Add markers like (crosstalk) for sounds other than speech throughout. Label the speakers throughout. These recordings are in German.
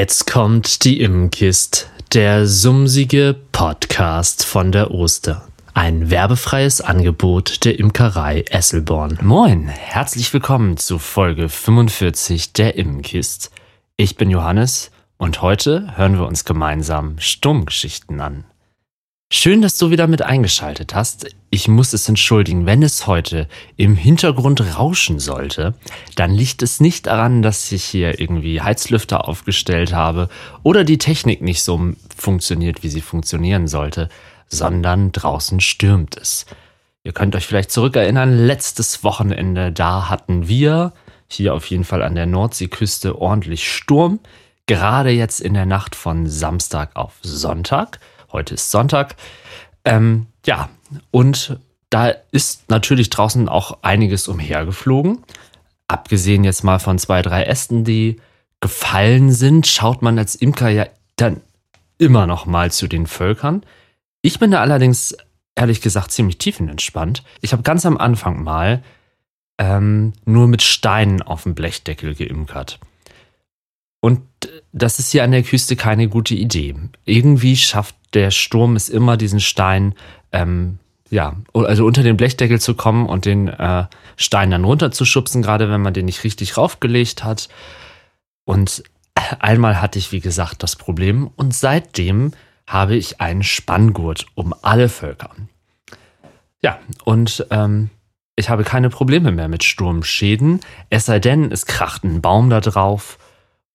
Speaker 1: Jetzt kommt die Immenkist, der sumsige Podcast von der Oster. Ein werbefreies Angebot der Imkerei Esselborn. Moin, herzlich willkommen zu Folge 45 der Immenkist. Ich bin Johannes und heute hören wir uns gemeinsam Sturmgeschichten an. Schön, dass du wieder mit eingeschaltet hast. Ich muss es entschuldigen, wenn es heute im Hintergrund rauschen sollte, dann liegt es nicht daran, dass ich hier irgendwie Heizlüfter aufgestellt habe oder die Technik nicht so funktioniert, wie sie funktionieren sollte, sondern draußen stürmt es. Ihr könnt euch vielleicht zurückerinnern, letztes Wochenende, da hatten wir hier auf jeden Fall an der Nordseeküste ordentlich Sturm, gerade jetzt in der Nacht von Samstag auf Sonntag. Heute ist Sonntag. Ähm, ja, und da ist natürlich draußen auch einiges umhergeflogen. Abgesehen jetzt mal von zwei, drei Ästen, die gefallen sind, schaut man als Imker ja dann immer noch mal zu den Völkern. Ich bin da allerdings ehrlich gesagt ziemlich tiefenentspannt. Ich habe ganz am Anfang mal ähm, nur mit Steinen auf dem Blechdeckel geimkert. Und das ist hier an der Küste keine gute Idee. Irgendwie schafft der Sturm es immer, diesen Stein, ähm, ja, also unter den Blechdeckel zu kommen und den äh, Stein dann runterzuschubsen, gerade wenn man den nicht richtig raufgelegt hat. Und einmal hatte ich, wie gesagt, das Problem und seitdem habe ich einen Spanngurt um alle Völker. Ja, und ähm, ich habe keine Probleme mehr mit Sturmschäden, es sei denn, es kracht ein Baum da drauf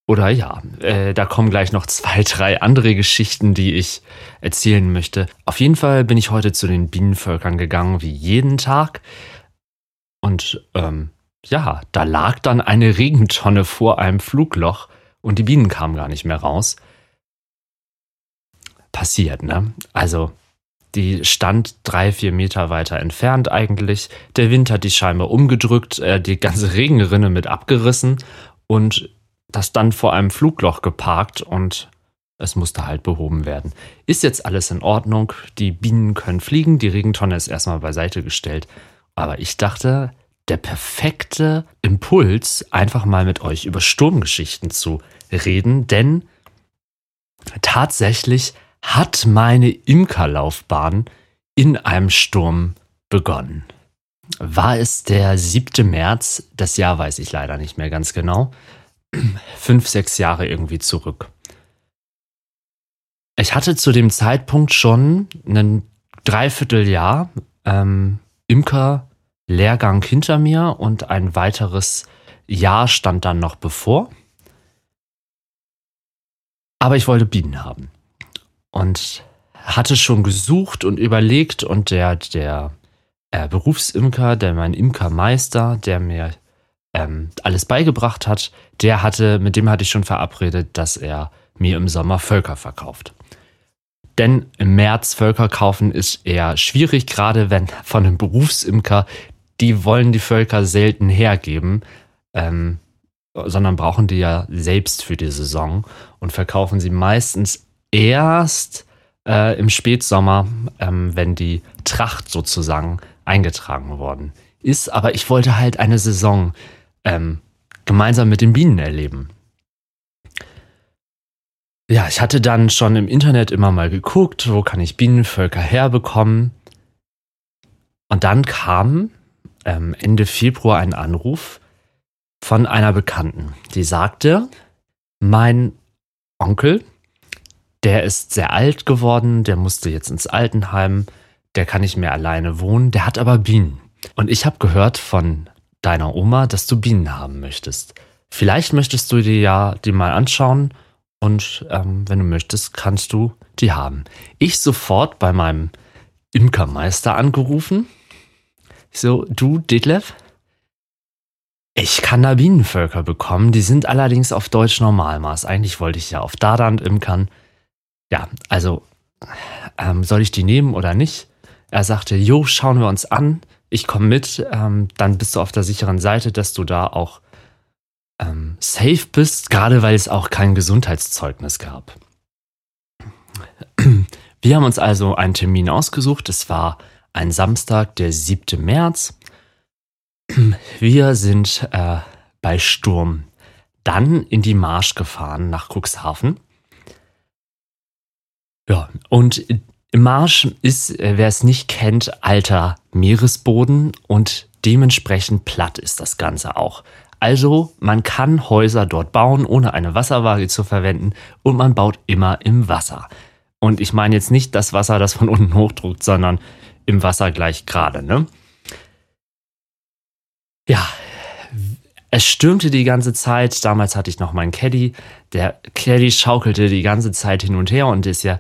Speaker 1: oder ja, äh, da kommen gleich noch zwei, drei andere Geschichten, die ich erzählen möchte. Auf jeden Fall bin ich heute zu den Bienenvölkern gegangen, wie jeden Tag. Und ähm, ja, da lag dann eine Regentonne vor einem Flugloch und die Bienen kamen gar nicht mehr raus. Passiert, ne? Also, die stand drei, vier Meter weiter entfernt eigentlich. Der Wind hat die Scheibe umgedrückt, äh, die ganze Regenrinne mit abgerissen und das dann vor einem Flugloch geparkt und es musste halt behoben werden. Ist jetzt alles in Ordnung, die Bienen können fliegen, die Regentonne ist erstmal beiseite gestellt. Aber ich dachte, der perfekte Impuls, einfach mal mit euch über Sturmgeschichten zu reden, denn tatsächlich hat meine Imkerlaufbahn in einem Sturm begonnen. War es der 7. März? Das Jahr weiß ich leider nicht mehr ganz genau fünf, sechs Jahre irgendwie zurück. Ich hatte zu dem Zeitpunkt schon ein Dreivierteljahr ähm, Imker-Lehrgang hinter mir und ein weiteres Jahr stand dann noch bevor. Aber ich wollte Bienen haben. Und hatte schon gesucht und überlegt und der, der äh, Berufsimker, der mein Imkermeister, der mir ähm, alles beigebracht hat, der hatte, mit dem hatte ich schon verabredet, dass er mir im Sommer Völker verkauft. Denn im März Völker kaufen ist eher schwierig, gerade wenn (laughs) von einem Berufsimker, die wollen die Völker selten hergeben, ähm, sondern brauchen die ja selbst für die Saison und verkaufen sie meistens erst äh, im Spätsommer, ähm, wenn die Tracht sozusagen eingetragen worden ist. Aber ich wollte halt eine Saison ähm, gemeinsam mit den Bienen erleben. Ja, ich hatte dann schon im Internet immer mal geguckt, wo kann ich Bienenvölker herbekommen. Und dann kam ähm, Ende Februar ein Anruf von einer Bekannten, die sagte, mein Onkel, der ist sehr alt geworden, der musste jetzt ins Altenheim, der kann nicht mehr alleine wohnen, der hat aber Bienen. Und ich habe gehört von deiner Oma, dass du Bienen haben möchtest. Vielleicht möchtest du dir ja die mal anschauen und ähm, wenn du möchtest, kannst du die haben. Ich sofort bei meinem Imkermeister angerufen. So, du, Detlef, ich kann da Bienenvölker bekommen. Die sind allerdings auf Deutsch Normalmaß. Eigentlich wollte ich ja auf Dadant imkern. Ja, also, ähm, soll ich die nehmen oder nicht? Er sagte, jo, schauen wir uns an ich komme mit, ähm, dann bist du auf der sicheren Seite, dass du da auch ähm, safe bist, gerade weil es auch kein Gesundheitszeugnis gab. Wir haben uns also einen Termin ausgesucht. Es war ein Samstag, der 7. März. Wir sind äh, bei Sturm dann in die Marsch gefahren nach Cuxhaven. Ja, und Marsch ist, äh, wer es nicht kennt, alter Meeresboden und dementsprechend platt ist das Ganze auch. Also man kann Häuser dort bauen, ohne eine Wasserwaage zu verwenden und man baut immer im Wasser. Und ich meine jetzt nicht das Wasser, das von unten hochdruckt, sondern im Wasser gleich gerade. Ne? Ja, es stürmte die ganze Zeit. Damals hatte ich noch meinen Caddy. Der Caddy schaukelte die ganze Zeit hin und her und ist ja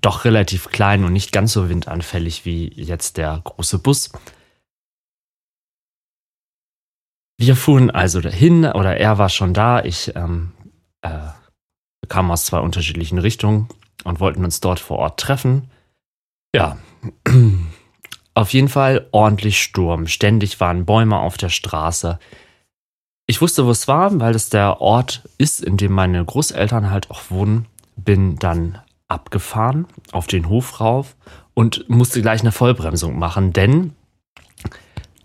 Speaker 1: doch relativ klein und nicht ganz so windanfällig wie jetzt der große Bus. Wir fuhren also dahin, oder er war schon da. Ich ähm, äh, kam aus zwei unterschiedlichen Richtungen und wollten uns dort vor Ort treffen. Ja, (clears throat) auf jeden Fall ordentlich Sturm. Ständig waren Bäume auf der Straße. Ich wusste, wo es war, weil es der Ort ist, in dem meine Großeltern halt auch wohnen. Bin dann abgefahren auf den Hof rauf und musste gleich eine Vollbremsung machen, denn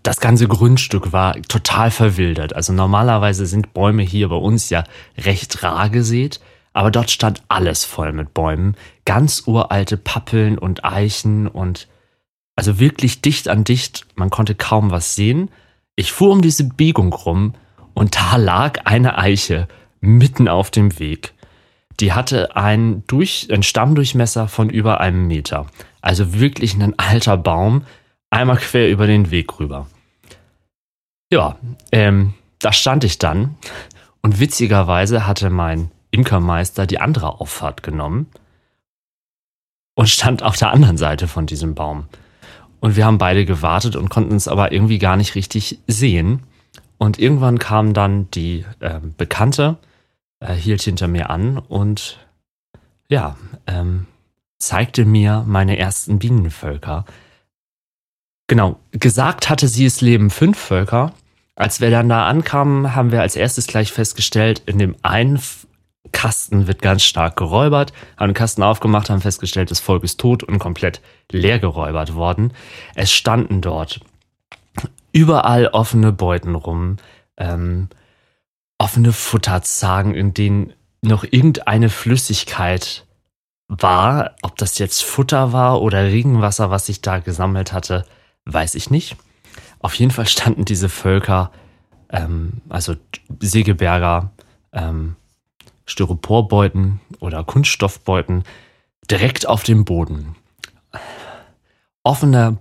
Speaker 1: das ganze Grundstück war total verwildert. Also normalerweise sind Bäume hier bei uns ja recht rar gesät, aber dort stand alles voll mit Bäumen. Ganz uralte Pappeln und Eichen und also wirklich dicht an dicht. Man konnte kaum was sehen. Ich fuhr um diese Biegung rum und da lag eine Eiche mitten auf dem Weg. Die hatte einen, durch, einen Stammdurchmesser von über einem Meter. Also wirklich ein alter Baum, einmal quer über den Weg rüber. Ja, ähm, da stand ich dann und witzigerweise hatte mein Imkermeister die andere Auffahrt genommen und stand auf der anderen Seite von diesem Baum. Und wir haben beide gewartet und konnten es aber irgendwie gar nicht richtig sehen. Und irgendwann kam dann die äh, Bekannte, äh, hielt hinter mir an und ja, ähm, zeigte mir meine ersten Bienenvölker. Genau, gesagt hatte sie, es leben fünf Völker. Als wir dann da ankamen, haben wir als erstes gleich festgestellt, in dem einen Kasten wird ganz stark geräubert, haben den Kasten aufgemacht, haben festgestellt, das Volk ist tot und komplett leer geräubert worden. Es standen dort überall offene Beuten rum, ähm, offene Futterzagen, in denen noch irgendeine Flüssigkeit war. Ob das jetzt Futter war oder Regenwasser, was sich da gesammelt hatte, weiß ich nicht. Auf jeden Fall standen diese Völker, ähm, also Segeberger, ähm, Styroporbeuten oder Kunststoffbeuten direkt auf dem Boden. Offener,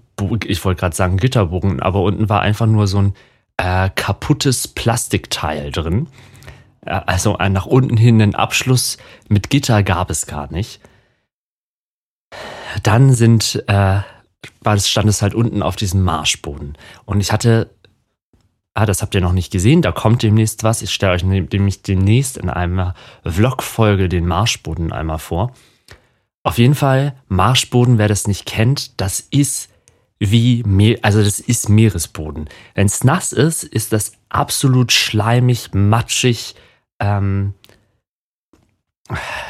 Speaker 1: ich wollte gerade sagen Gitterbogen, aber unten war einfach nur so ein äh, kaputtes Plastikteil drin. Äh, also ein nach unten hin einen Abschluss mit Gitter gab es gar nicht. Dann sind, äh, stand es halt unten auf diesem Marschboden. Und ich hatte ah, das habt ihr noch nicht gesehen, da kommt demnächst was. Ich stelle euch nämlich demnächst in einer Vlog-Folge den Marschboden einmal vor. Auf jeden Fall, Marschboden, wer das nicht kennt, das ist wie, Meer, also das ist Meeresboden. Wenn es nass ist, ist das absolut schleimig, matschig, ähm,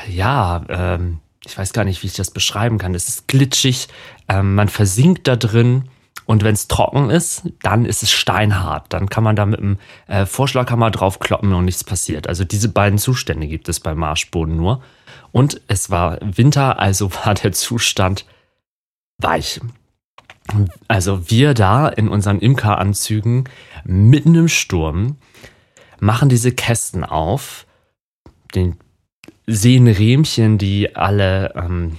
Speaker 1: ja, ähm, ich weiß gar nicht, wie ich das beschreiben kann. Es ist glitschig, ähm, man versinkt da drin und wenn es trocken ist, dann ist es steinhart. Dann kann man da mit einem äh, Vorschlaghammer drauf kloppen und nichts passiert. Also diese beiden Zustände gibt es beim Marschboden nur. Und es war Winter, also (laughs) war der Zustand weich. Also wir da in unseren Imkeranzügen mitten im Sturm machen diese Kästen auf, den sehen Rähmchen, die alle ähm,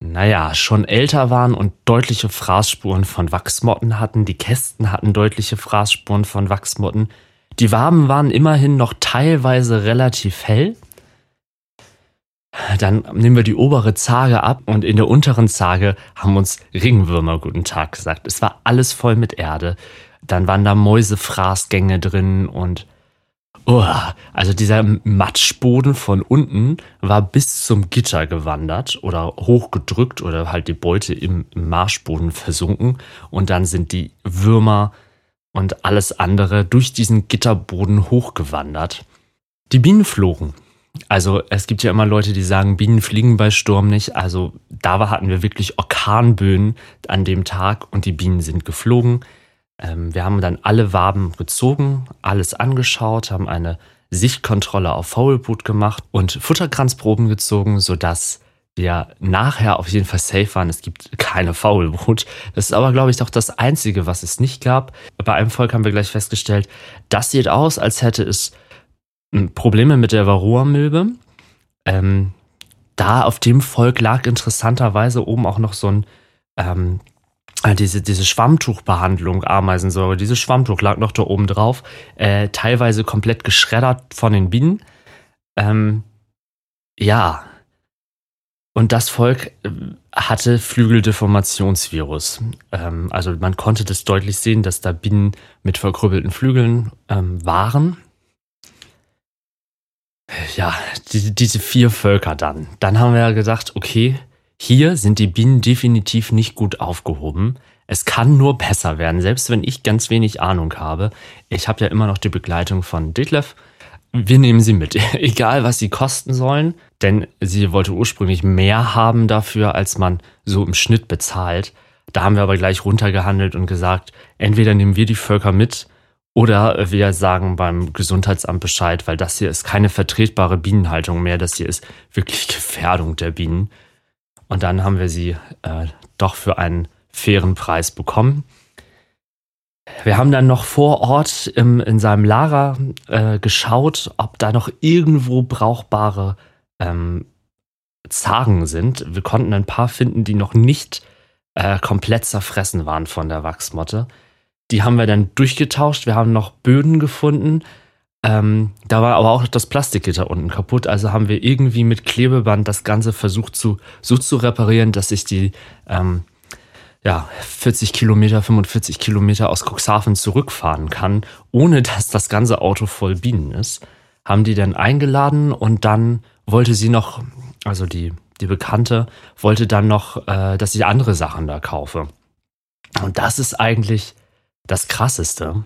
Speaker 1: naja, schon älter waren und deutliche Fraßspuren von Wachsmotten hatten. Die Kästen hatten deutliche Fraßspuren von Wachsmotten. Die Waben waren immerhin noch teilweise relativ hell. Dann nehmen wir die obere Zage ab und in der unteren Zage haben uns Ringwürmer guten Tag gesagt. Es war alles voll mit Erde. Dann waren da Mäusefraßgänge drin und Oh, also dieser Matschboden von unten war bis zum Gitter gewandert oder hochgedrückt oder halt die Beute im Marschboden versunken und dann sind die Würmer und alles andere durch diesen Gitterboden hochgewandert. Die Bienen flogen. Also es gibt ja immer Leute, die sagen, Bienen fliegen bei Sturm nicht. Also da hatten wir wirklich Orkanböen an dem Tag und die Bienen sind geflogen. Ähm, wir haben dann alle Waben gezogen, alles angeschaut, haben eine Sichtkontrolle auf Faulbrut gemacht und Futterkranzproben gezogen, sodass wir nachher auf jeden Fall safe waren. Es gibt keine Faulbrut. Das ist aber, glaube ich, doch das Einzige, was es nicht gab. Bei einem Volk haben wir gleich festgestellt, das sieht aus, als hätte es Probleme mit der Varroa-Milbe. Ähm, da auf dem Volk lag interessanterweise oben auch noch so ein ähm, äh, diese, diese Schwammtuchbehandlung, Ameisensäure, dieses Schwammtuch lag noch da oben drauf, äh, teilweise komplett geschreddert von den Bienen. Ähm, ja. Und das Volk äh, hatte Flügeldeformationsvirus. Ähm, also man konnte das deutlich sehen, dass da Bienen mit verkrüppelten Flügeln ähm, waren. Ja, die, diese vier Völker dann. Dann haben wir ja gedacht, okay, hier sind die Bienen definitiv nicht gut aufgehoben. Es kann nur besser werden, selbst wenn ich ganz wenig Ahnung habe. Ich habe ja immer noch die Begleitung von Detlef. Wir nehmen sie mit, (laughs) egal was sie kosten sollen, denn sie wollte ursprünglich mehr haben dafür, als man so im Schnitt bezahlt. Da haben wir aber gleich runtergehandelt und gesagt, entweder nehmen wir die Völker mit oder wir sagen beim Gesundheitsamt Bescheid, weil das hier ist keine vertretbare Bienenhaltung mehr, das hier ist wirklich (laughs) Gefährdung der Bienen. Und dann haben wir sie äh, doch für einen fairen Preis bekommen. Wir haben dann noch vor Ort im, in seinem Lager äh, geschaut, ob da noch irgendwo brauchbare ähm, Zaren sind. Wir konnten ein paar finden, die noch nicht äh, komplett zerfressen waren von der Wachsmotte. Die haben wir dann durchgetauscht. Wir haben noch Böden gefunden, ähm, da war aber auch das Plastikgitter unten kaputt, also haben wir irgendwie mit Klebeband das Ganze versucht zu, so zu reparieren, dass ich die ähm, ja, 40 Kilometer, 45 Kilometer aus Cuxhaven zurückfahren kann, ohne dass das ganze Auto voll Bienen ist. Haben die dann eingeladen und dann wollte sie noch, also die, die Bekannte, wollte dann noch, äh, dass ich andere Sachen da kaufe. Und das ist eigentlich das Krasseste.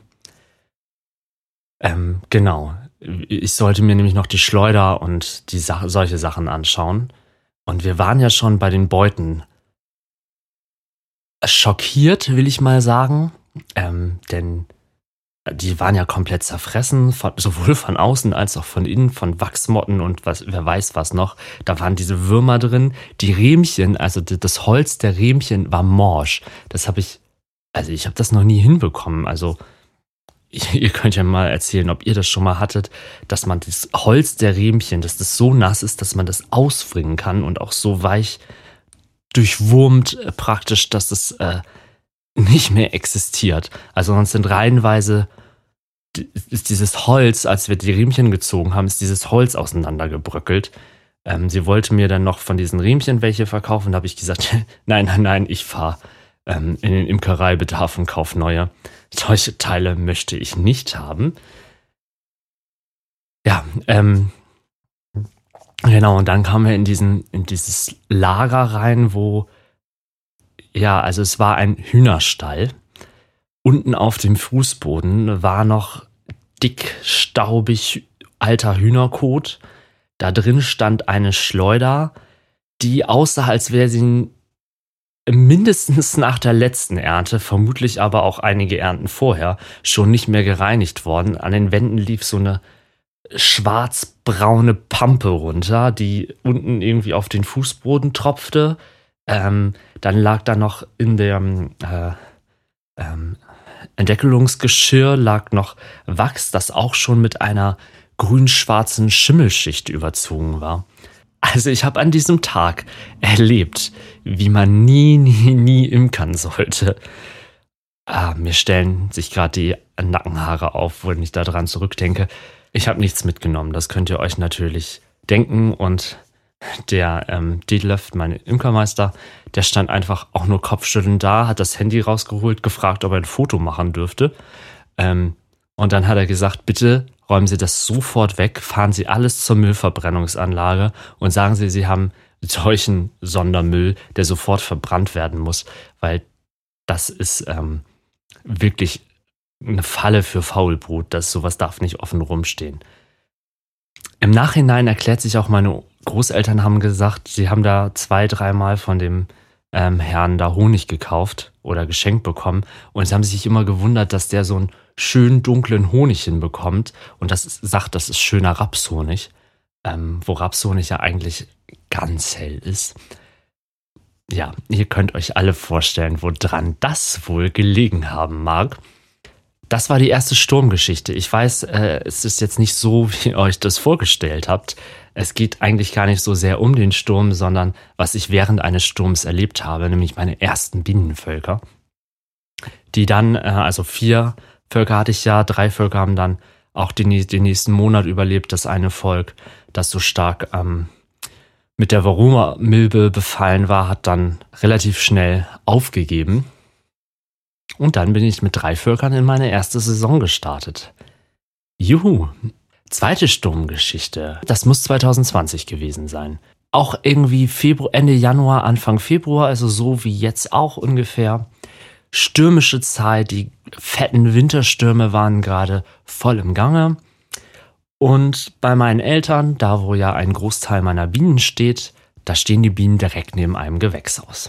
Speaker 1: Ähm, genau. Ich sollte mir nämlich noch die Schleuder und die Sa solche Sachen anschauen. Und wir waren ja schon bei den Beuten schockiert, will ich mal sagen. Ähm, denn die waren ja komplett zerfressen, von, sowohl von außen als auch von innen, von Wachsmotten und was, wer weiß was noch. Da waren diese Würmer drin. Die Rähmchen, also das Holz der Rähmchen war morsch. Das habe ich, also ich habe das noch nie hinbekommen. Also ihr könnt ja mal erzählen, ob ihr das schon mal hattet, dass man das Holz der Rähmchen, dass das so nass ist, dass man das ausfringen kann und auch so weich durchwurmt äh, praktisch, dass es äh, nicht mehr existiert. Also man sind reihenweise ist dieses Holz, als wir die Riemchen gezogen haben, ist dieses Holz auseinandergebröckelt. Ähm, sie wollte mir dann noch von diesen Riemchen welche verkaufen. Da habe ich gesagt, (laughs) nein, nein, nein, ich fahre ähm, in den Imkereibedarf und kaufe neue. Solche Teile möchte ich nicht haben. Ja, ähm, genau, und dann kamen wir in, diesen, in dieses Lager rein, wo, ja, also es war ein Hühnerstall. Unten auf dem Fußboden war noch dick, staubig alter Hühnerkot. Da drin stand eine Schleuder, die aussah, als wäre sie mindestens nach der letzten Ernte, vermutlich aber auch einige Ernten vorher, schon nicht mehr gereinigt worden. An den Wänden lief so eine schwarzbraune Pampe runter, die unten irgendwie auf den Fußboden tropfte. Ähm, dann lag da noch in dem äh, ähm, Entdeckelungsgeschirr lag noch Wachs, das auch schon mit einer grün-schwarzen Schimmelschicht überzogen war. Also ich habe an diesem Tag erlebt, wie man nie, nie, nie imkern sollte. Ah, mir stellen sich gerade die Nackenhaare auf, wenn ich daran zurückdenke. Ich habe nichts mitgenommen, das könnt ihr euch natürlich denken. Und der ähm, Detlef, mein Imkermeister, der stand einfach auch nur kopfschüttelnd da, hat das Handy rausgeholt, gefragt, ob er ein Foto machen dürfte. Ähm, und dann hat er gesagt, bitte räumen Sie das sofort weg, fahren Sie alles zur Müllverbrennungsanlage und sagen Sie, Sie haben solchen Sondermüll, der sofort verbrannt werden muss, weil das ist ähm, wirklich eine Falle für Faulbrut. Das sowas darf nicht offen rumstehen. Im Nachhinein erklärt sich auch, meine Großeltern haben gesagt, sie haben da zwei, dreimal von dem ähm, Herrn da Honig gekauft oder geschenkt bekommen und sie haben sich immer gewundert, dass der so ein schön dunklen Honig hinbekommt und das ist, sagt, das ist schöner Rapshonig, ähm, wo Rapshonig ja eigentlich ganz hell ist. Ja, ihr könnt euch alle vorstellen, woran das wohl gelegen haben mag. Das war die erste Sturmgeschichte. Ich weiß, äh, es ist jetzt nicht so, (laughs) wie ihr euch das vorgestellt habt. Es geht eigentlich gar nicht so sehr um den Sturm, sondern was ich während eines Sturms erlebt habe, nämlich meine ersten Bienenvölker. Die dann, äh, also vier Völker hatte ich ja, drei Völker haben dann auch den, den nächsten Monat überlebt. Das eine Volk, das so stark ähm, mit der Varroa-Milbe befallen war, hat dann relativ schnell aufgegeben. Und dann bin ich mit drei Völkern in meine erste Saison gestartet. Juhu! Zweite Sturmgeschichte. Das muss 2020 gewesen sein. Auch irgendwie Februar, Ende Januar, Anfang Februar, also so wie jetzt auch ungefähr. Stürmische Zeit, die fetten Winterstürme waren gerade voll im Gange. Und bei meinen Eltern, da wo ja ein Großteil meiner Bienen steht, da stehen die Bienen direkt neben einem Gewächshaus.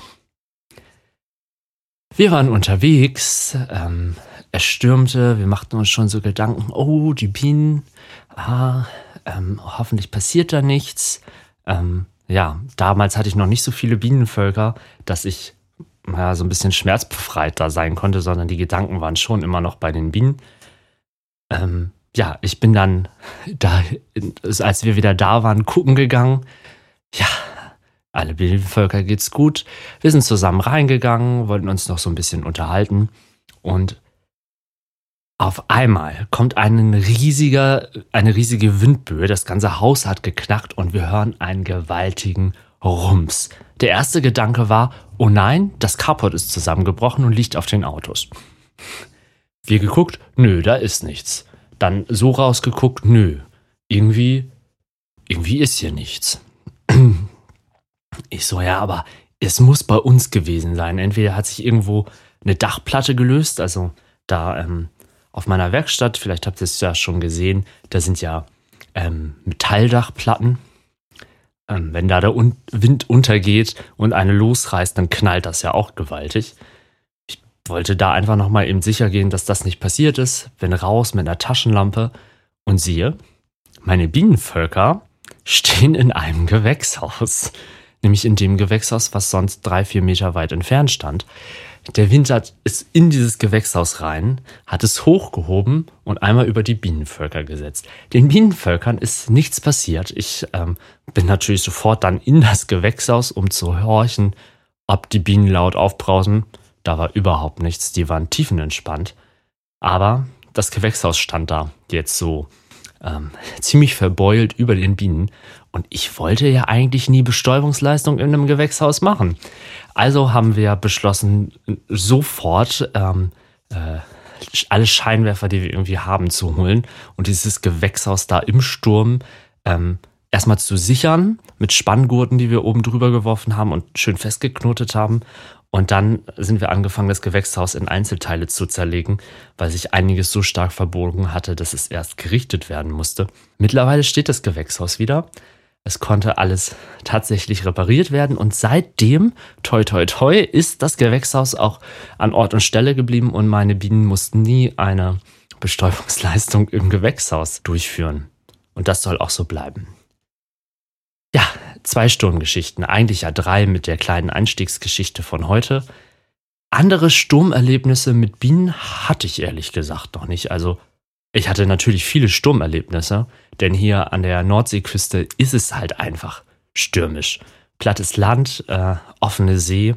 Speaker 1: Wir waren unterwegs, ähm, es stürmte, wir machten uns schon so Gedanken, oh, die Bienen, ah, ähm, hoffentlich passiert da nichts. Ähm, ja, damals hatte ich noch nicht so viele Bienenvölker, dass ich ja, so ein bisschen schmerzbefreit da sein konnte, sondern die Gedanken waren schon immer noch bei den Bienen. Ähm, ja, ich bin dann (laughs) da, als wir wieder da waren, gucken gegangen. Ja, alle Bienenvölker geht's gut. Wir sind zusammen reingegangen, wollten uns noch so ein bisschen unterhalten und auf einmal kommt ein riesiger, eine riesige Windböe. Das ganze Haus hat geknackt und wir hören einen gewaltigen Rums. Der erste Gedanke war, oh nein, das Carport ist zusammengebrochen und liegt auf den Autos. Wir geguckt, nö, da ist nichts. Dann so rausgeguckt, nö, irgendwie, irgendwie ist hier nichts. Ich so, ja, aber es muss bei uns gewesen sein. Entweder hat sich irgendwo eine Dachplatte gelöst, also da ähm, auf meiner Werkstatt, vielleicht habt ihr es ja schon gesehen, da sind ja ähm, Metalldachplatten. Ähm, wenn da der Un Wind untergeht und eine losreißt, dann knallt das ja auch gewaltig. Ich wollte da einfach nochmal eben sicher gehen, dass das nicht passiert ist. Bin raus mit einer Taschenlampe und siehe, meine Bienenvölker stehen in einem (laughs) Gewächshaus nämlich in dem Gewächshaus, was sonst drei, vier Meter weit entfernt stand. Der Wind hat, ist in dieses Gewächshaus rein, hat es hochgehoben und einmal über die Bienenvölker gesetzt. Den Bienenvölkern ist nichts passiert. Ich ähm, bin natürlich sofort dann in das Gewächshaus, um zu horchen, ob die Bienen laut aufbrausen. Da war überhaupt nichts, die waren tiefenentspannt. Aber das Gewächshaus stand da jetzt so ähm, (laughs) ziemlich verbeult über den Bienen. Und ich wollte ja eigentlich nie Bestäubungsleistung in einem Gewächshaus machen. Also haben wir beschlossen, sofort ähm, äh, alle Scheinwerfer, die wir irgendwie haben, zu holen und dieses Gewächshaus da im Sturm ähm, erstmal zu sichern mit Spanngurten, die wir oben drüber geworfen haben und schön festgeknotet haben. Und dann sind wir angefangen, das Gewächshaus in Einzelteile zu zerlegen, weil sich einiges so stark verbogen hatte, dass es erst gerichtet werden musste. Mittlerweile steht das Gewächshaus wieder. Es konnte alles tatsächlich repariert werden und seitdem, toi toi toi, ist das Gewächshaus auch an Ort und Stelle geblieben und meine Bienen mussten nie eine Bestäubungsleistung im Gewächshaus durchführen. Und das soll auch so bleiben. Ja, zwei Sturmgeschichten, eigentlich ja drei mit der kleinen Einstiegsgeschichte von heute. Andere Sturmerlebnisse mit Bienen hatte ich ehrlich gesagt noch nicht. Also ich hatte natürlich viele Sturmerlebnisse, denn hier an der Nordseeküste ist es halt einfach stürmisch. Plattes Land, äh, offene See,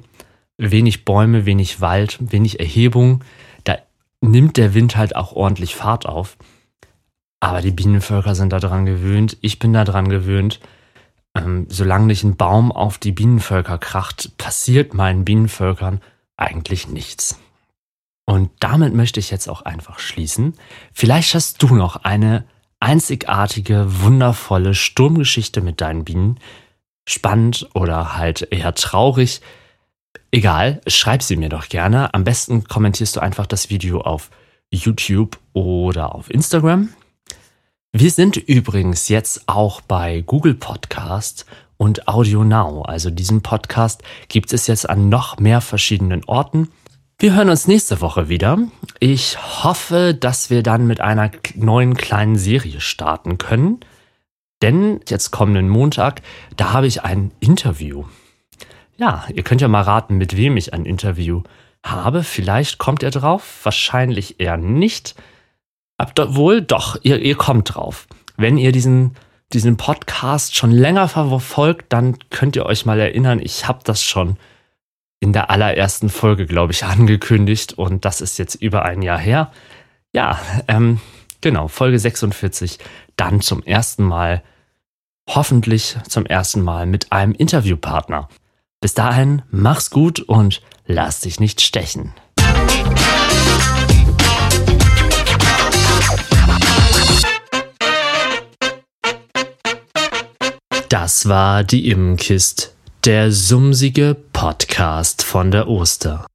Speaker 1: wenig Bäume, wenig Wald, wenig Erhebung. Da nimmt der Wind halt auch ordentlich Fahrt auf. Aber die Bienenvölker sind daran gewöhnt, ich bin daran gewöhnt. Ähm, solange nicht ein Baum auf die Bienenvölker kracht, passiert meinen Bienenvölkern eigentlich nichts. Und damit möchte ich jetzt auch einfach schließen. Vielleicht hast du noch eine einzigartige, wundervolle Sturmgeschichte mit deinen Bienen. Spannend oder halt eher traurig. Egal, schreib sie mir doch gerne. Am besten kommentierst du einfach das Video auf YouTube oder auf Instagram. Wir sind übrigens jetzt auch bei Google Podcast und Audio Now. Also diesen Podcast gibt es jetzt an noch mehr verschiedenen Orten. Wir hören uns nächste Woche wieder. Ich hoffe, dass wir dann mit einer neuen kleinen Serie starten können. Denn jetzt kommenden Montag, da habe ich ein Interview. Ja, ihr könnt ja mal raten, mit wem ich ein Interview habe. Vielleicht kommt ihr drauf, wahrscheinlich eher nicht. Obwohl, doch, ihr, ihr kommt drauf. Wenn ihr diesen, diesen Podcast schon länger verfolgt, dann könnt ihr euch mal erinnern, ich habe das schon in der allerersten Folge, glaube ich, (laughs) angekündigt und das ist jetzt über ein Jahr her. Ja, ähm, genau, Folge 46, dann zum ersten Mal, hoffentlich zum ersten Mal mit einem Interviewpartner. Bis dahin, mach's gut und lass dich nicht stechen. Das war die Immenkist, der sumsige Podcast von der Oster.